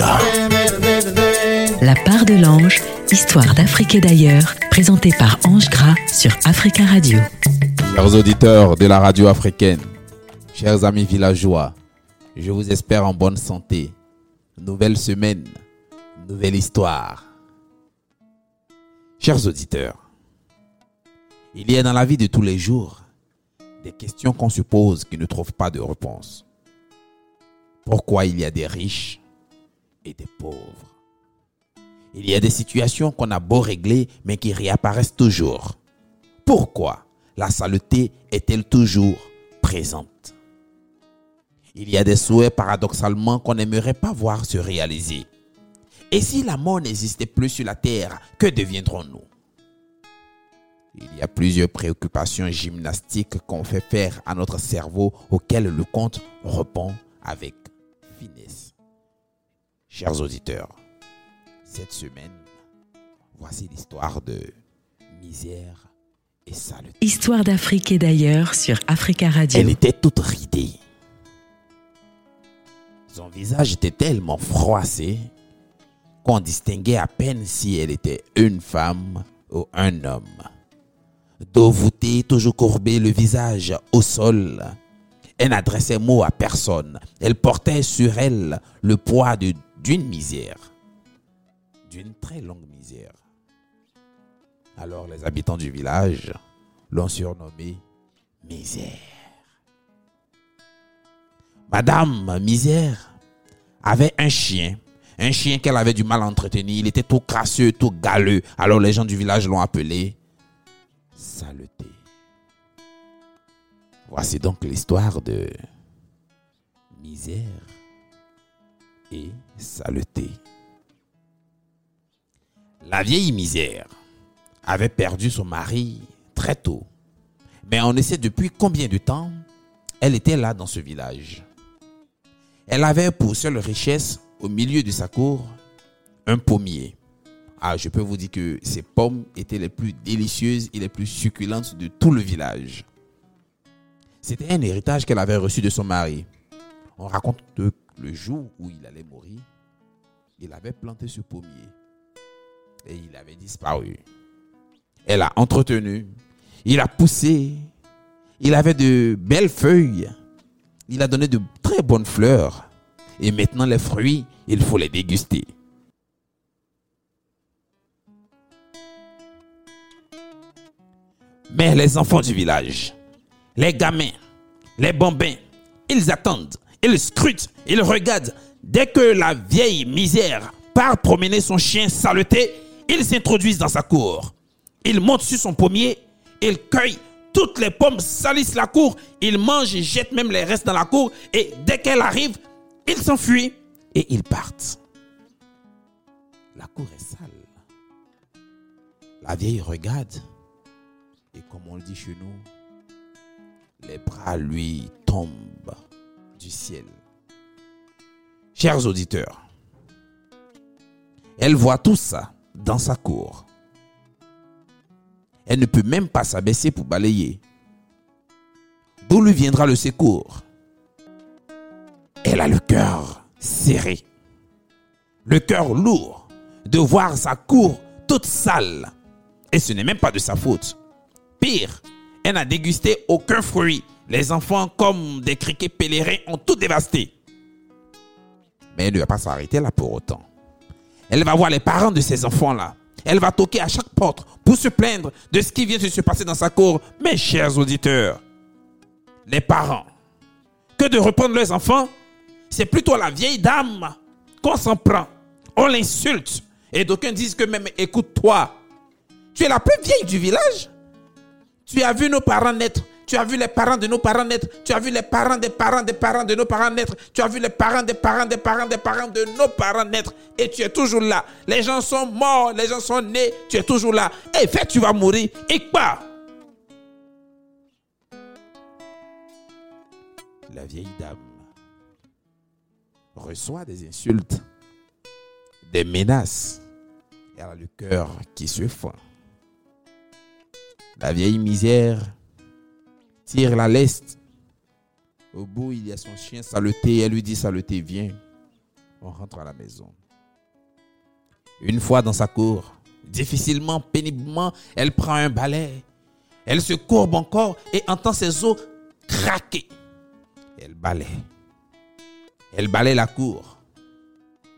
Africa. La part de l'ange, histoire d'Afrique et d'ailleurs, présentée par Ange Gras sur Africa Radio. Chers auditeurs de la radio africaine, chers amis villageois, je vous espère en bonne santé. Nouvelle semaine, nouvelle histoire. Chers auditeurs, il y a dans la vie de tous les jours des questions qu'on se pose qui ne trouvent pas de réponse. Pourquoi il y a des riches? Des pauvres Il y a des situations qu'on a beau régler mais qui réapparaissent toujours. Pourquoi la saleté est-elle toujours présente? Il y a des souhaits paradoxalement qu'on n'aimerait pas voir se réaliser. Et si la mort n'existait plus sur la terre, que deviendrons-nous? Il y a plusieurs préoccupations gymnastiques qu'on fait faire à notre cerveau auxquelles le conte répond avec finesse. Chers auditeurs, cette semaine, voici l'histoire de misère et saleté. Histoire d'Afrique et d'ailleurs sur Africa Radio. Elle était toute ridée. Son visage était tellement froissé qu'on distinguait à peine si elle était une femme ou un homme dos voûté, toujours courbé, le visage au sol. Elle n'adressait mot à personne. Elle portait sur elle le poids d'une misère, d'une très longue misère. Alors les habitants du village l'ont surnommée Misère. Madame Misère avait un chien, un chien qu'elle avait du mal à entretenir. Il était tout crasseux, tout galeux. Alors les gens du village l'ont appelé saleté. Voici donc l'histoire de misère et saleté. La vieille misère avait perdu son mari très tôt. Mais on ne sait depuis combien de temps elle était là dans ce village. Elle avait pour seule richesse au milieu de sa cour un pommier. Ah, je peux vous dire que ces pommes étaient les plus délicieuses et les plus succulentes de tout le village. C'était un héritage qu'elle avait reçu de son mari. On raconte le jour où il allait mourir, il avait planté ce pommier. Et il avait disparu. Elle a entretenu, il a poussé, il avait de belles feuilles, il a donné de très bonnes fleurs. Et maintenant les fruits, il faut les déguster. Mais les enfants du village, les gamins, les bambins, ils attendent, ils scrutent, ils regardent. Dès que la vieille misère part promener son chien saleté, ils s'introduisent dans sa cour. Ils montent sur son pommier, ils cueillent toutes les pommes, salissent la cour, ils mangent et jettent même les restes dans la cour. Et dès qu'elle arrive, ils s'enfuient et ils partent. La cour est sale. La vieille regarde et comme on le dit chez nous, les bras lui tombent ciel. Chers auditeurs, elle voit tout ça dans sa cour. Elle ne peut même pas s'abaisser pour balayer. D'où lui viendra le secours? Elle a le cœur serré, le cœur lourd de voir sa cour toute sale. Et ce n'est même pas de sa faute. Pire, elle n'a dégusté aucun fruit. Les enfants, comme des criquets pèlerins, ont tout dévasté. Mais elle ne va pas s'arrêter là pour autant. Elle va voir les parents de ces enfants-là. Elle va toquer à chaque porte pour se plaindre de ce qui vient de se passer dans sa cour. Mes chers auditeurs, les parents, que de reprendre leurs enfants, c'est plutôt la vieille dame qu'on s'en prend. On l'insulte. Et d'aucuns disent que même, écoute-toi, tu es la plus vieille du village. Tu as vu nos parents naître. Tu as vu les parents de nos parents naître. Tu as vu les parents des parents des parents de nos parents naître. Tu as vu les parents des parents des parents des parents de nos parents naître. Et tu es toujours là. Les gens sont morts, les gens sont nés. Tu es toujours là. Et fait, tu vas mourir. Et quoi La vieille dame reçoit des insultes, des menaces. Elle a le cœur qui se fend. La vieille misère tire la leste. Au bout, il y a son chien saleté. Elle lui dit, saleté, viens. On rentre à la maison. Une fois dans sa cour, difficilement, péniblement, elle prend un balai. Elle se courbe encore et entend ses os craquer. Elle balaye. Elle balaye la cour.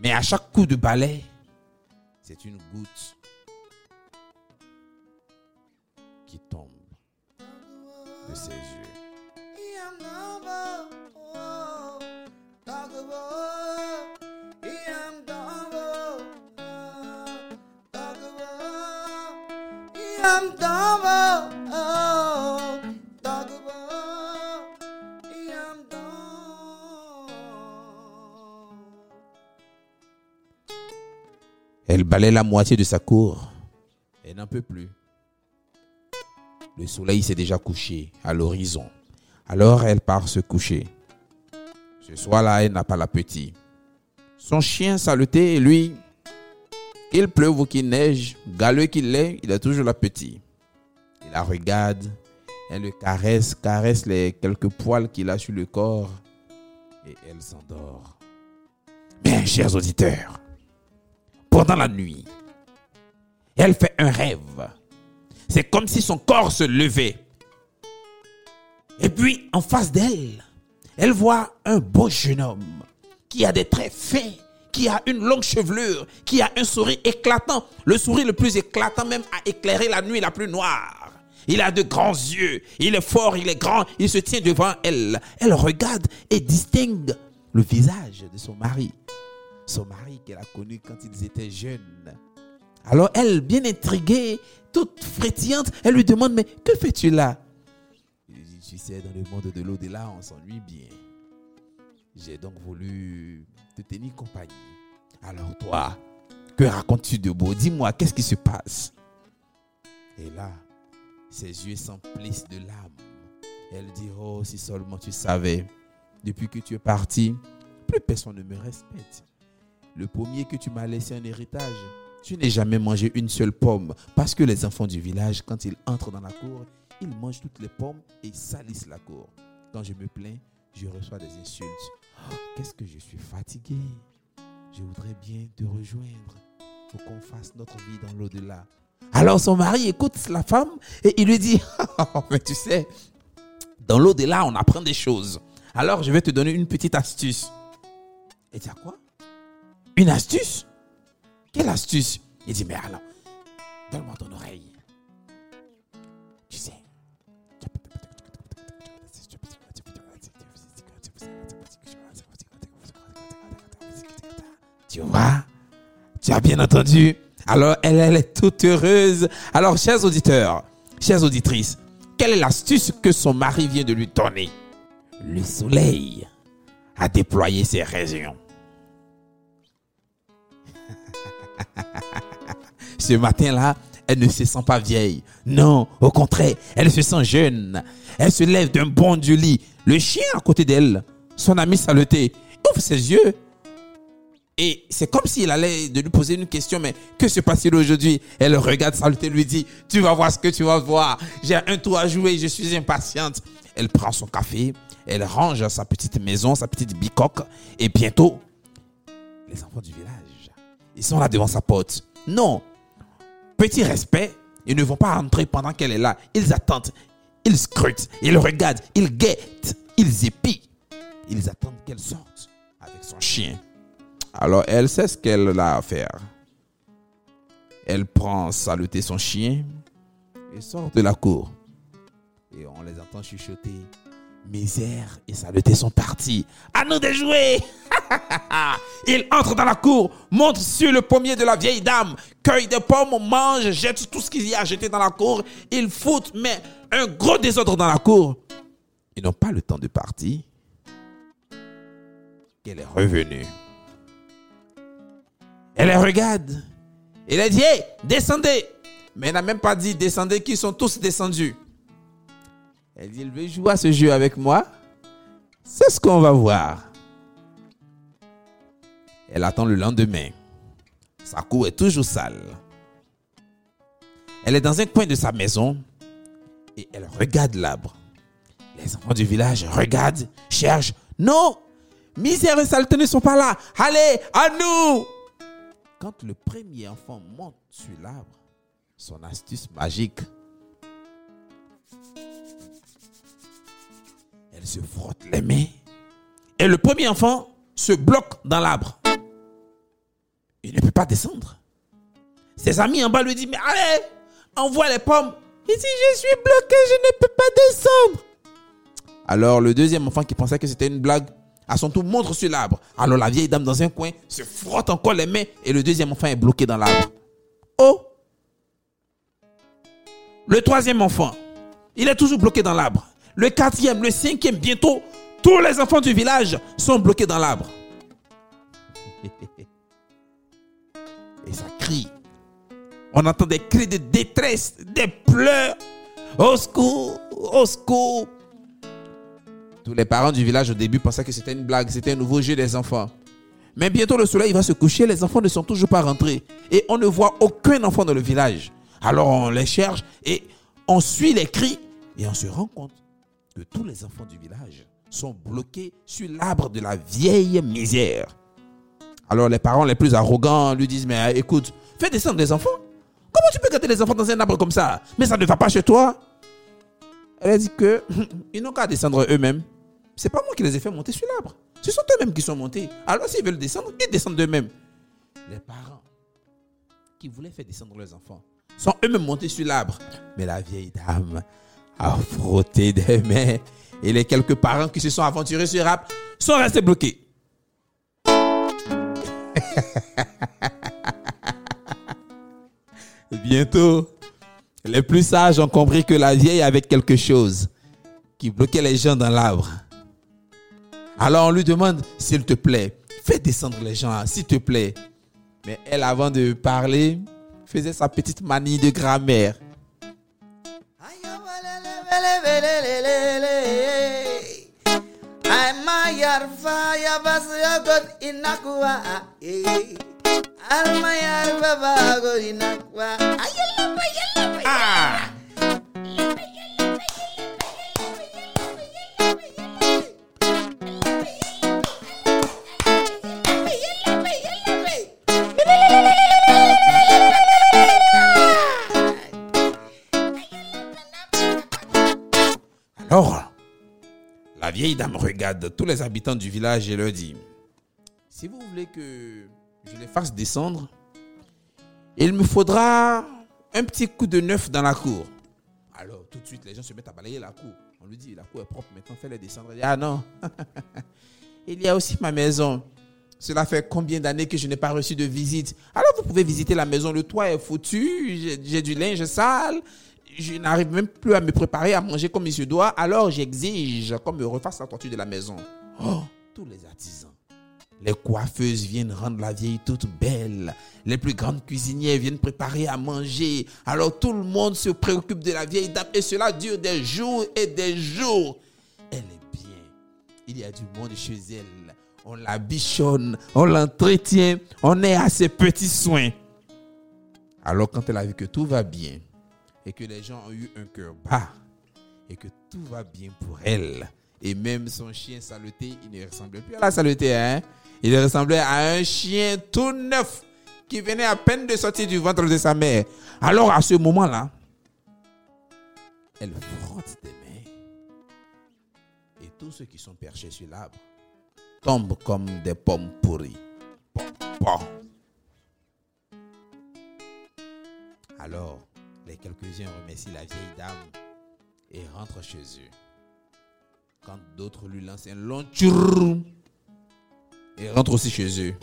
Mais à chaque coup de balai, c'est une goutte qui tombe de ses yeux. Elle balaye la moitié de sa cour. Elle n'en peut plus. Le soleil s'est déjà couché à l'horizon. Alors elle part se coucher. Ce soir-là, elle n'a pas l'appétit. Son chien saleté et lui, qu'il pleuve ou qu'il neige, galeux qu'il est, il a toujours l'appétit. Il la regarde, elle le caresse, caresse les quelques poils qu'il a sur le corps et elle s'endort. Bien, chers auditeurs, pendant la nuit, elle fait un rêve. C'est comme si son corps se levait. Et puis, en face d'elle, elle voit un beau jeune homme qui a des traits fins, qui a une longue chevelure, qui a un sourire éclatant. Le sourire le plus éclatant même a éclairé la nuit la plus noire. Il a de grands yeux, il est fort, il est grand, il se tient devant elle. Elle regarde et distingue le visage de son mari. Son mari qu'elle a connu quand ils étaient jeunes. Alors elle, bien intriguée, toute frétillante, elle lui demande, mais que fais-tu là? Tu sais, dans le monde de l'au-delà, on s'ennuie bien. J'ai donc voulu te tenir compagnie. Alors toi, que racontes-tu de beau? Dis-moi, qu'est-ce qui se passe? Et là, ses yeux s'emplissent de larmes. Elle dit, oh, si seulement tu savais, depuis que tu es parti, plus personne ne me respecte. Le pommier que tu m'as laissé en héritage, tu n'as jamais mangé une seule pomme. Parce que les enfants du village, quand ils entrent dans la cour, ils mangent toutes les pommes et salissent la cour. Quand je me plains, je reçois des insultes. Oh, Qu'est-ce que je suis fatigué. Je voudrais bien te rejoindre pour qu'on fasse notre vie dans l'au-delà. Alors son mari écoute la femme et il lui dit, Oh, mais tu sais, dans l'au-delà, on apprend des choses. Alors je vais te donner une petite astuce. Et tu as quoi? Une astuce? Quelle astuce? Il dit, mais alors, donne-moi ton oreille. Tu sais. Tu vois? Tu as bien entendu? Alors, elle, elle est toute heureuse. Alors, chers auditeurs, chères auditrices, quelle est l'astuce que son mari vient de lui donner? Le soleil a déployé ses rayons. Ce matin-là, elle ne se sent pas vieille. Non, au contraire, elle se sent jeune. Elle se lève d'un bond du lit. Le chien à côté d'elle, son ami saleté, ouvre ses yeux. Et c'est comme s'il allait de lui poser une question, mais que se passe-t-il aujourd'hui? Elle regarde saleté, lui dit, tu vas voir ce que tu vas voir. J'ai un tour à jouer, je suis impatiente. Elle prend son café, elle range sa petite maison, sa petite bicoque, et bientôt, les enfants du village, ils sont là devant sa porte. Non, petit respect, ils ne vont pas entrer pendant qu'elle est là. Ils attendent, ils scrutent, ils regardent, ils guettent, ils épient. Ils attendent qu'elle sorte avec son chien. Alors elle sait ce qu'elle a à faire. Elle prend saluter son chien et sort de la cour. Et on les entend chuchoter. Misère et saluter sont partis. À nous de jouer. Il entre dans la cour, monte sur le pommier de la vieille dame, cueille des pommes, mange, jette tout ce qu'il y a jeté dans la cour. Il fout, mais un gros désordre dans la cour. Ils n'ont pas le temps de partir. Qu'elle est revenue. Elle les regarde. Elle a dit, descendez. Mais elle n'a même pas dit, descendez, qu'ils sont tous descendus. Elle dit, elle veut jouer à ce jeu avec moi. C'est ce qu'on va voir. Elle attend le lendemain. Sa cour est toujours sale. Elle est dans un coin de sa maison et elle regarde l'arbre. Les enfants du village regardent, cherchent. Non, Misère et saleté ne sont pas là. Allez, à nous. Quand le premier enfant monte sur l'arbre, son astuce magique, elle se frotte les mains. Et le premier enfant se bloque dans l'arbre. Il ne peut pas descendre. Ses amis en bas lui disent, mais allez, envoie les pommes. Il dit, je suis bloqué, je ne peux pas descendre. Alors le deuxième enfant qui pensait que c'était une blague, à son tour montre sur l'arbre. Alors la vieille dame dans un coin se frotte encore les mains et le deuxième enfant est bloqué dans l'arbre. Oh Le troisième enfant, il est toujours bloqué dans l'arbre. Le quatrième, le cinquième, bientôt, tous les enfants du village sont bloqués dans l'arbre. Et ça crie. On entend des cris de détresse, des pleurs. Au secours, au secours. Tous les parents du village au début pensaient que c'était une blague, c'était un nouveau jeu des enfants. Mais bientôt le soleil va se coucher, les enfants ne sont toujours pas rentrés. Et on ne voit aucun enfant dans le village. Alors on les cherche et on suit les cris et on se rend compte tous les enfants du village sont bloqués sur l'arbre de la vieille misère. Alors les parents les plus arrogants lui disent, mais écoute, fais descendre des enfants. Comment tu peux garder les enfants dans un arbre comme ça? Mais ça ne va pas chez toi. Elle dit que ils n'ont qu'à descendre eux-mêmes. C'est pas moi qui les ai fait monter sur l'arbre. Ce sont eux-mêmes qui sont montés. Alors s'ils veulent descendre, ils descendent d'eux-mêmes. Les parents qui voulaient faire descendre leurs enfants sont eux-mêmes montés sur l'arbre. Mais la vieille dame a frotté des mains et les quelques parents qui se sont aventurés sur l'arbre sont restés bloqués. Bientôt, les plus sages ont compris que la vieille avait quelque chose qui bloquait les gens dans l'arbre. Alors on lui demande, s'il te plaît, fais descendre les gens, s'il te plaît. Mais elle, avant de parler, faisait sa petite manie de grammaire. le le le le ay maya farvia vas ya dan inakwa ay alma ya baba gorinakwa ayella ayella ah. Alors, la vieille dame regarde tous les habitants du village et leur dit, si vous voulez que je les fasse descendre, il me faudra un petit coup de neuf dans la cour. Alors, tout de suite, les gens se mettent à balayer la cour. On lui dit, la cour est propre, maintenant fais-les descendre. Ah non, il y a aussi ma maison. Cela fait combien d'années que je n'ai pas reçu de visite? Alors, vous pouvez visiter la maison, le toit est foutu, j'ai du linge sale, je n'arrive même plus à me préparer à manger comme il se doit, alors j'exige qu'on me refasse la torture de la maison. Oh, tous les artisans. Les coiffeuses viennent rendre la vieille toute belle. Les plus grandes cuisinières viennent préparer à manger. Alors tout le monde se préoccupe de la vieille dame et cela dure des jours et des jours. Elle est bien. Il y a du monde chez elle. On la bichonne, on l'entretient, on est à ses petits soins. Alors quand elle a vu que tout va bien, et que les gens ont eu un cœur bas et que tout va bien pour elle. Et même son chien saleté, il ne ressemblait plus à la saleté, hein? Il ressemblait à un chien tout neuf qui venait à peine de sortir du ventre de sa mère. Alors à ce moment-là, elle frotte des mains. Et tous ceux qui sont perchés sur l'arbre tombent comme des pommes pourries. Alors, les quelques-uns remercient la vieille dame et rentrent chez eux. Quand d'autres lui lancent un long tchourou et rentrent aussi chez eux.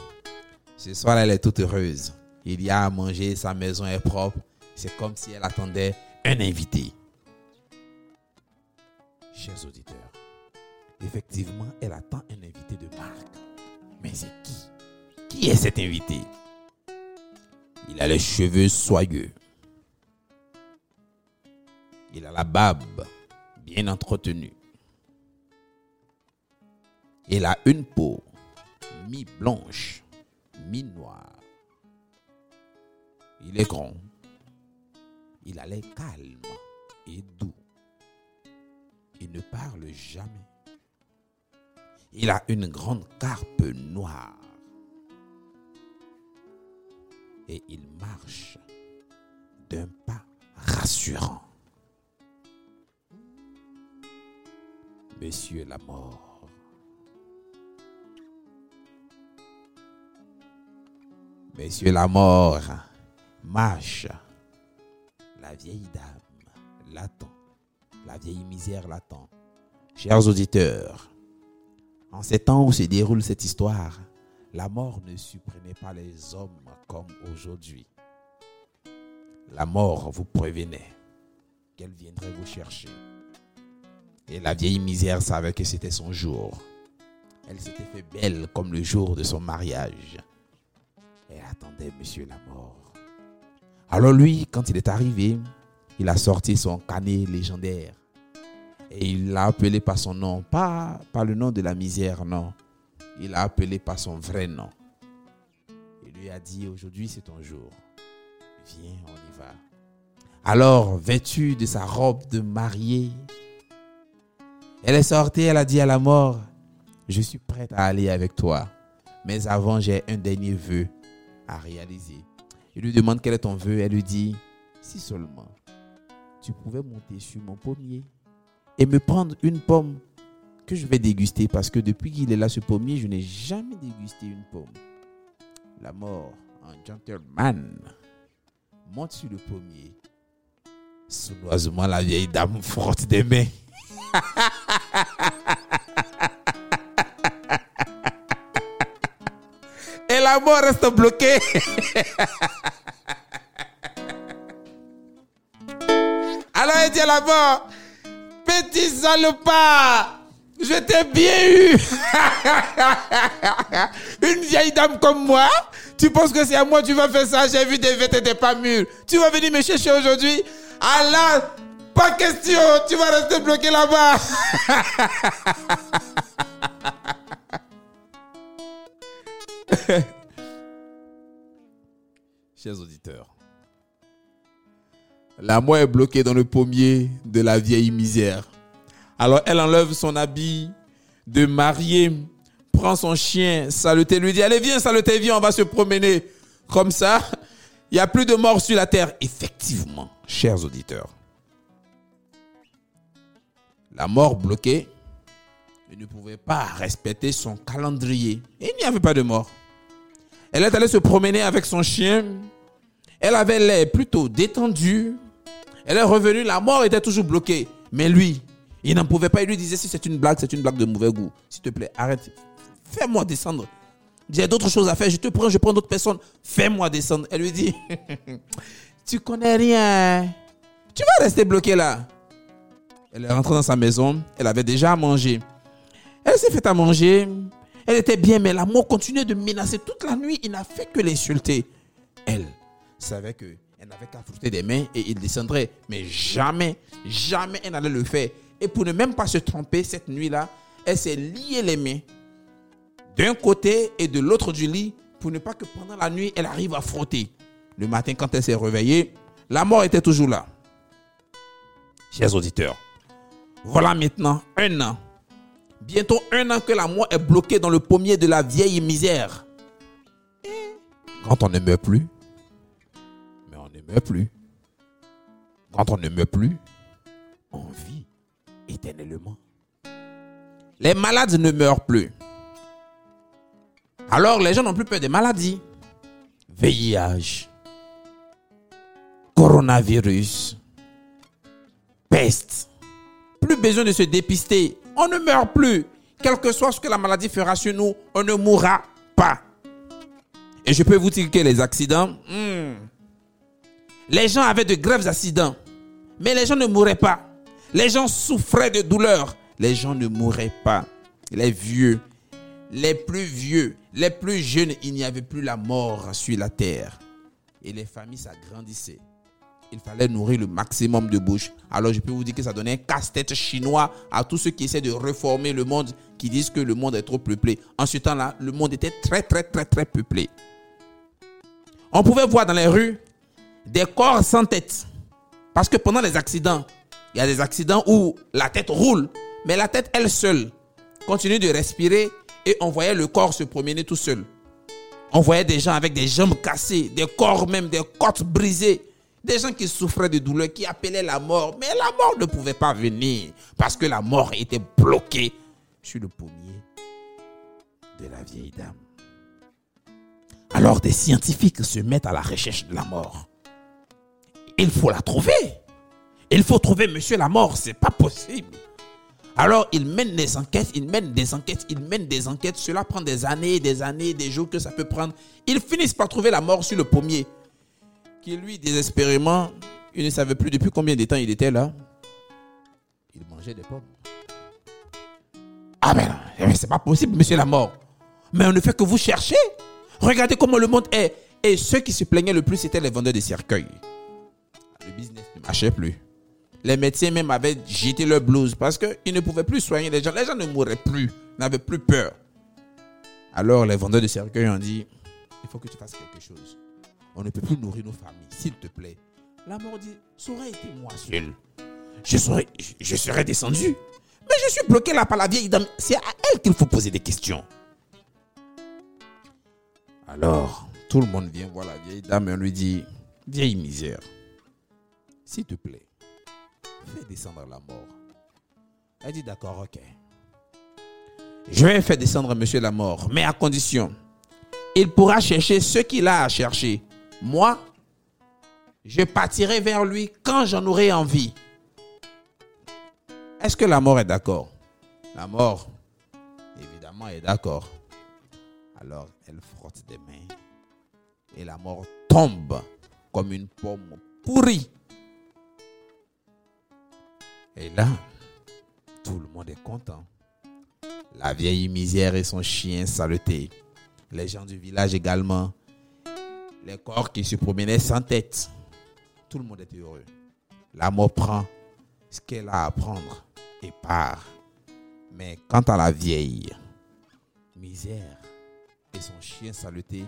Ce soir, elle est toute heureuse. Il y a à manger, sa maison est propre. C'est comme si elle attendait un invité. Chers auditeurs, effectivement, elle attend un invité de marque. Mais c'est qui? Qui est cet invité? Il a les cheveux soyeux, il a la barbe bien entretenue. Il a une peau mi-blanche, mi-noire. Il est grand. Il a l'air calme et doux. Il ne parle jamais. Il a une grande carpe noire. Et il marche d'un pas rassurant. Monsieur la mort. Monsieur la mort marche. La vieille dame l'attend. La vieille misère l'attend. Chers auditeurs, en ces temps où se déroule cette histoire, la mort ne supprimait pas les hommes comme aujourd'hui. La mort vous prévenait qu'elle viendrait vous chercher. Et la vieille misère savait que c'était son jour. Elle s'était fait belle comme le jour de son mariage. Elle attendait monsieur la mort. Alors lui, quand il est arrivé, il a sorti son canet légendaire. Et il l'a appelé par son nom, pas par le nom de la misère, non. Il l'a appelé par son vrai nom. Il lui a dit, aujourd'hui c'est ton jour. Viens, on y va. Alors, vêtue de sa robe de mariée, elle est sortie, elle a dit à la mort, je suis prête à aller avec toi. Mais avant, j'ai un dernier vœu à réaliser. Il lui demande quel est ton vœu. Elle lui dit, si seulement tu pouvais monter sur mon pommier et me prendre une pomme que je vais déguster parce que depuis qu'il est là, ce pommier, je n'ai jamais dégusté une pomme. La mort, un gentleman, monte sur le pommier. Sournoisement, la vieille dame frotte des mains. Et la mort reste bloquée. Alors elle dit à la mort, petit salopard, je t'ai bien eu. Une vieille dame comme moi, tu penses que c'est à moi que tu vas faire ça J'ai vu des vêtements t'étais pas mûrs. Tu vas venir me chercher aujourd'hui Allah, pas question, tu vas rester bloqué là-bas. Chers auditeurs, la est bloquée dans le pommier de la vieille misère. Alors elle enlève son habit de mariée, prend son chien, saluté, lui dit, allez viens, saluté, viens, on va se promener. Comme ça, il n'y a plus de morts sur la terre. Effectivement, chers auditeurs, la mort bloquée, ne pouvait pas respecter son calendrier. Il n'y avait pas de mort. Elle est allée se promener avec son chien. Elle avait l'air plutôt détendue. Elle est revenue, la mort était toujours bloquée. Mais lui, il n'en pouvait pas. Il lui disait, si c'est une blague, c'est une blague de mauvais goût. S'il te plaît, arrête. Fais-moi descendre. J'ai d'autres choses à faire. Je te prends, je prends d'autres personnes. Fais-moi descendre. Elle lui dit, tu connais rien. Tu vas rester bloqué là. Elle est rentrée dans sa maison. Elle avait déjà à manger. Elle s'est fait à manger. Elle était bien, mais la mort continuait de menacer toute la nuit. Il n'a fait que l'insulter. Elle savait que elle n'avait qu'à frotter des mains et il descendrait. Mais jamais, jamais elle n'allait le faire. Et pour ne même pas se tromper cette nuit-là, elle s'est liée les mains d'un côté et de l'autre du lit pour ne pas que pendant la nuit, elle arrive à frotter. Le matin, quand elle s'est réveillée, la mort était toujours là. Chers auditeurs, voilà maintenant un an. Bientôt un an que la mort est bloquée dans le pommier de la vieille misère. Quand on ne meurt plus, mais on ne meurt plus. Quand on ne meurt plus, on vit éternellement. Les malades ne meurent plus. Alors les gens n'ont plus peur des maladies. VIH, coronavirus, peste. Plus besoin de se dépister. On ne meurt plus. Quel que soit ce que la maladie fera sur nous, on ne mourra pas. Et je peux vous dire que les accidents, hmm, les gens avaient de graves accidents, mais les gens ne mouraient pas. Les gens souffraient de douleurs, les gens ne mouraient pas. Les vieux, les plus vieux, les plus jeunes, il n'y avait plus la mort sur la terre. Et les familles s'agrandissaient. Il fallait nourrir le maximum de bouches. Alors je peux vous dire que ça donnait un casse-tête chinois à tous ceux qui essaient de reformer le monde, qui disent que le monde est trop peuplé. En ce temps-là, le monde était très, très, très, très peuplé. On pouvait voir dans les rues des corps sans tête. Parce que pendant les accidents, il y a des accidents où la tête roule, mais la tête, elle seule, continuait de respirer et on voyait le corps se promener tout seul. On voyait des gens avec des jambes cassées, des corps même, des côtes brisées. Des gens qui souffraient de douleur, qui appelaient la mort. Mais la mort ne pouvait pas venir parce que la mort était bloquée sur le pommier de la vieille dame. Alors des scientifiques se mettent à la recherche de la mort. Il faut la trouver. Il faut trouver monsieur la mort, c'est pas possible. Alors ils mènent des enquêtes, ils mènent des enquêtes, ils mènent des enquêtes. Cela prend des années, des années, des jours que ça peut prendre. Ils finissent par trouver la mort sur le pommier. Qui lui, désespérément, il ne savait plus depuis combien de temps il était là. Il mangeait des pommes. Ah ben, c'est pas possible, monsieur la mort. Mais on ne fait que vous chercher. Regardez comment le monde est. Et ceux qui se plaignaient le plus, c'était les vendeurs de cercueils. Le business ne marchait plus. Les médecins même avaient jeté leur blouse parce qu'ils ne pouvaient plus soigner les gens. Les gens ne mouraient plus, n'avaient plus peur. Alors les vendeurs de cercueils ont dit, il faut que tu fasses quelque chose. On ne peut plus nourrir nos familles, s'il te plaît. La mort dit, ça aurait été moi seul. Je serais, je serais descendu. Mais je suis bloqué là par la vieille dame. C'est à elle qu'il faut poser des questions. Alors, tout le monde vient voir la vieille dame et on lui dit, vieille misère, s'il te plaît, fais descendre la mort. Elle dit, d'accord, ok. Je vais faire descendre monsieur la mort, mais à condition, il pourra chercher ce qu'il a à chercher. Moi, je partirai vers lui quand j'en aurai envie. Est-ce que la mort est d'accord? La mort, évidemment, est d'accord. Alors elle frotte des mains et la mort tombe comme une pomme pourrie. Et là, tout le monde est content. La vieille misère et son chien saleté. Les gens du village également. Les corps qui se promenaient sans tête. Tout le monde est heureux. La mort prend ce qu'elle a à prendre et part. Mais quant à la vieille misère, et son chien saleté,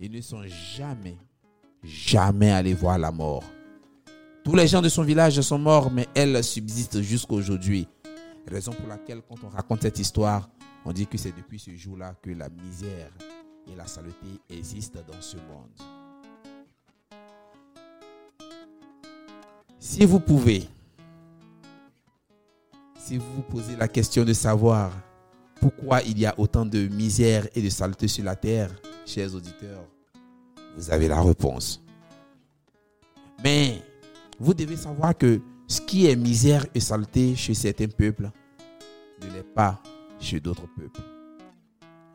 ils ne sont jamais, jamais allés voir la mort. Tous les gens de son village sont morts, mais elle subsiste jusqu'à aujourd'hui. Raison pour laquelle, quand on raconte cette histoire, on dit que c'est depuis ce jour-là que la misère et la saleté existent dans ce monde. Si vous pouvez, si vous vous posez la question de savoir pourquoi il y a autant de misère et de saleté sur la terre, chers auditeurs, vous avez la réponse. Mais vous devez savoir que ce qui est misère et saleté chez certains peuples ne l'est pas chez d'autres peuples.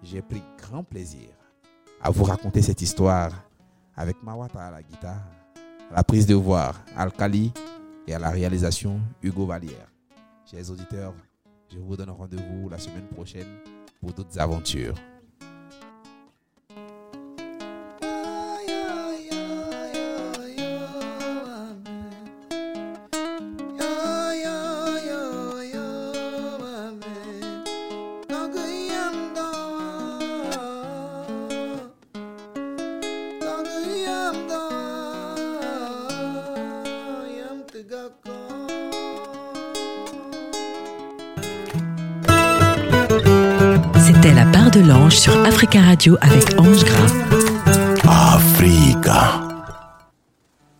J'ai pris grand plaisir à vous raconter cette histoire avec Mawata à la guitare, à la prise de voix Alkali et à la réalisation Hugo Vallière. Chers auditeurs, je vous donne rendez-vous la semaine prochaine pour d'autres aventures. Radio avec Ange Gras.